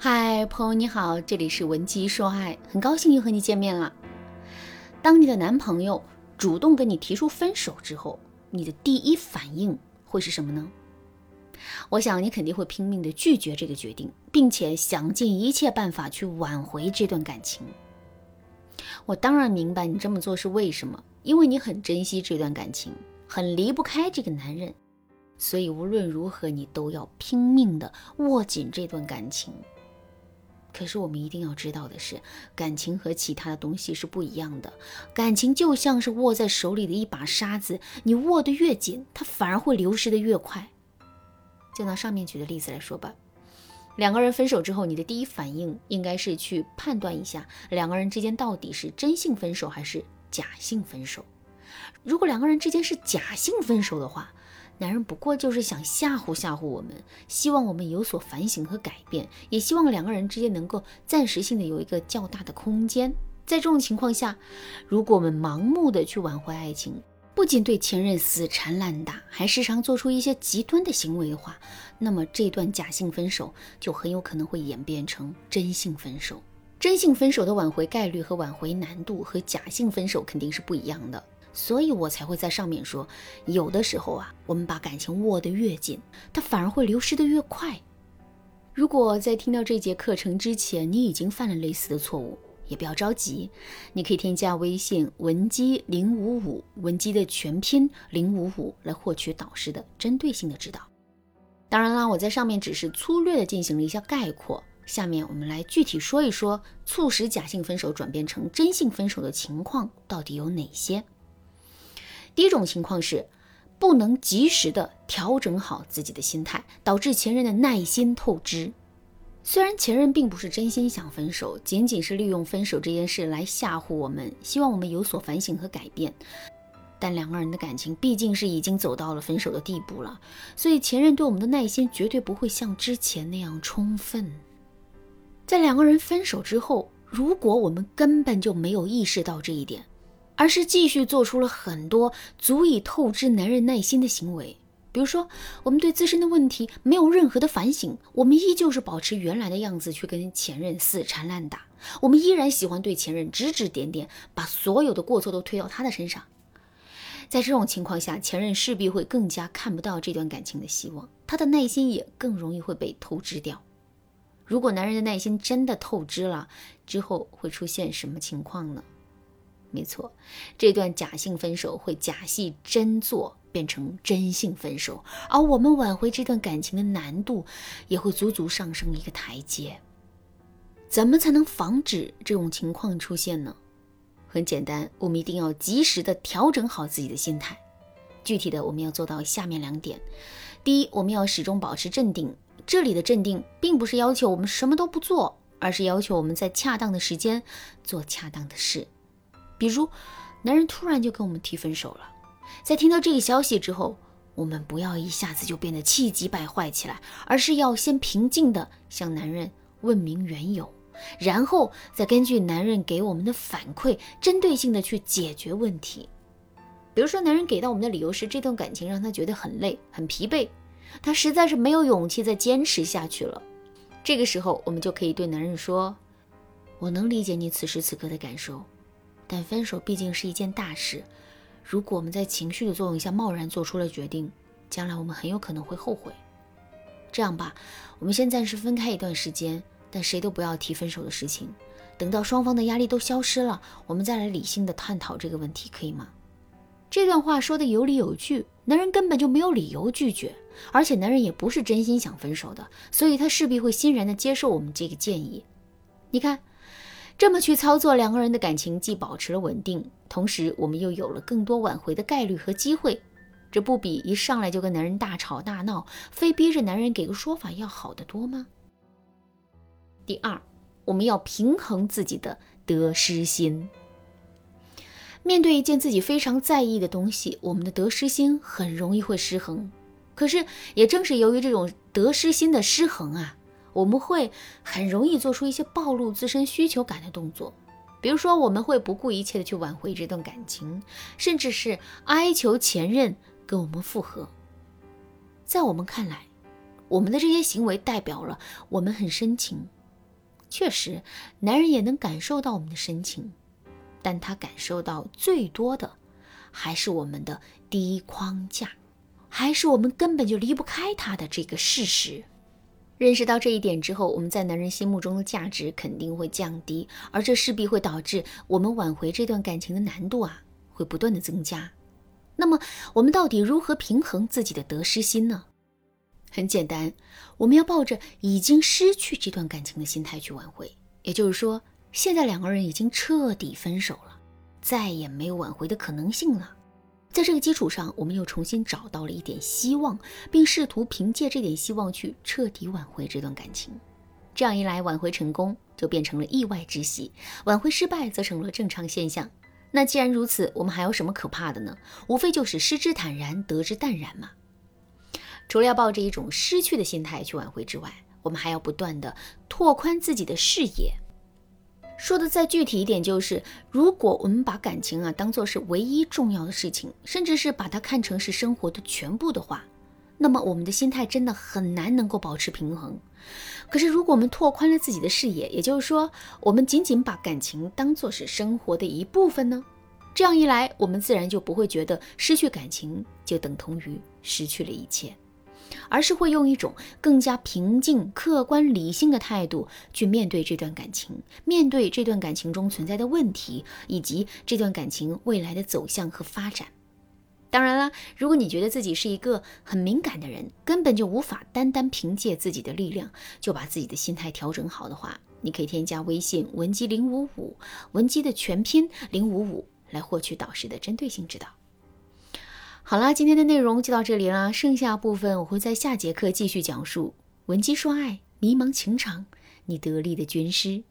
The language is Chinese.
嗨，朋友你好，这里是文姬说爱，很高兴又和你见面了。当你的男朋友主动跟你提出分手之后，你的第一反应会是什么呢？我想你肯定会拼命的拒绝这个决定，并且想尽一切办法去挽回这段感情。我当然明白你这么做是为什么，因为你很珍惜这段感情，很离不开这个男人，所以无论如何你都要拼命的握紧这段感情。可是我们一定要知道的是，感情和其他的东西是不一样的。感情就像是握在手里的一把沙子，你握得越紧，它反而会流失的越快。就拿上面举的例子来说吧，两个人分手之后，你的第一反应应该是去判断一下两个人之间到底是真性分手还是假性分手。如果两个人之间是假性分手的话，男人不过就是想吓唬吓唬我们，希望我们有所反省和改变，也希望两个人之间能够暂时性的有一个较大的空间。在这种情况下，如果我们盲目的去挽回爱情，不仅对前任死缠烂打，还时常做出一些极端的行为的话，那么这段假性分手就很有可能会演变成真性分手。真性分手的挽回概率和挽回难度和假性分手肯定是不一样的。所以我才会在上面说，有的时候啊，我们把感情握得越紧，它反而会流失得越快。如果在听到这节课程之前，你已经犯了类似的错误，也不要着急，你可以添加微信文姬零五五，文姬的全拼零五五，来获取导师的针对性的指导。当然啦，我在上面只是粗略的进行了一下概括，下面我们来具体说一说，促使假性分手转变成真性分手的情况到底有哪些。第一种情况是，不能及时的调整好自己的心态，导致前任的耐心透支。虽然前任并不是真心想分手，仅仅是利用分手这件事来吓唬我们，希望我们有所反省和改变。但两个人的感情毕竟是已经走到了分手的地步了，所以前任对我们的耐心绝对不会像之前那样充分。在两个人分手之后，如果我们根本就没有意识到这一点，而是继续做出了很多足以透支男人耐心的行为，比如说，我们对自身的问题没有任何的反省，我们依旧是保持原来的样子去跟前任死缠烂打，我们依然喜欢对前任指指点点，把所有的过错都推到他的身上。在这种情况下，前任势必会更加看不到这段感情的希望，他的耐心也更容易会被透支掉。如果男人的耐心真的透支了，之后会出现什么情况呢？没错，这段假性分手会假戏真做，变成真性分手，而我们挽回这段感情的难度也会足足上升一个台阶。怎么才能防止这种情况出现呢？很简单，我们一定要及时的调整好自己的心态。具体的，我们要做到下面两点：第一，我们要始终保持镇定。这里的镇定，并不是要求我们什么都不做，而是要求我们在恰当的时间做恰当的事。比如，男人突然就跟我们提分手了，在听到这个消息之后，我们不要一下子就变得气急败坏起来，而是要先平静的向男人问明缘由，然后再根据男人给我们的反馈，针对性的去解决问题。比如说，男人给到我们的理由是这段感情让他觉得很累、很疲惫，他实在是没有勇气再坚持下去了。这个时候，我们就可以对男人说：“我能理解你此时此刻的感受。”但分手毕竟是一件大事，如果我们在情绪的作用下贸然做出了决定，将来我们很有可能会后悔。这样吧，我们先暂时分开一段时间，但谁都不要提分手的事情。等到双方的压力都消失了，我们再来理性的探讨这个问题，可以吗？这段话说的有理有据，男人根本就没有理由拒绝，而且男人也不是真心想分手的，所以他势必会欣然的接受我们这个建议。你看。这么去操作，两个人的感情既保持了稳定，同时我们又有了更多挽回的概率和机会，这不比一上来就跟男人大吵大闹，非逼着男人给个说法要好得多吗？第二，我们要平衡自己的得失心。面对一件自己非常在意的东西，我们的得失心很容易会失衡。可是，也正是由于这种得失心的失衡啊。我们会很容易做出一些暴露自身需求感的动作，比如说我们会不顾一切的去挽回这段感情，甚至是哀求前任跟我们复合。在我们看来，我们的这些行为代表了我们很深情，确实，男人也能感受到我们的深情，但他感受到最多的，还是我们的低框架，还是我们根本就离不开他的这个事实。认识到这一点之后，我们在男人心目中的价值肯定会降低，而这势必会导致我们挽回这段感情的难度啊，会不断的增加。那么，我们到底如何平衡自己的得失心呢？很简单，我们要抱着已经失去这段感情的心态去挽回。也就是说，现在两个人已经彻底分手了，再也没有挽回的可能性了。在这个基础上，我们又重新找到了一点希望，并试图凭借这点希望去彻底挽回这段感情。这样一来，挽回成功就变成了意外之喜，挽回失败则成了正常现象。那既然如此，我们还有什么可怕的呢？无非就是失之坦然，得之淡然嘛。除了要抱着一种失去的心态去挽回之外，我们还要不断的拓宽自己的视野。说的再具体一点，就是如果我们把感情啊当做是唯一重要的事情，甚至是把它看成是生活的全部的话，那么我们的心态真的很难能够保持平衡。可是如果我们拓宽了自己的视野，也就是说，我们仅仅把感情当做是生活的一部分呢，这样一来，我们自然就不会觉得失去感情就等同于失去了一切。而是会用一种更加平静、客观、理性的态度去面对这段感情，面对这段感情中存在的问题，以及这段感情未来的走向和发展。当然了，如果你觉得自己是一个很敏感的人，根本就无法单单凭借自己的力量就把自己的心态调整好的话，你可以添加微信文姬零五五，文姬的全拼零五五，来获取导师的针对性指导。好啦，今天的内容就到这里啦，剩下部分我会在下节课继续讲述。闻鸡说爱，迷茫情场，你得力的军师。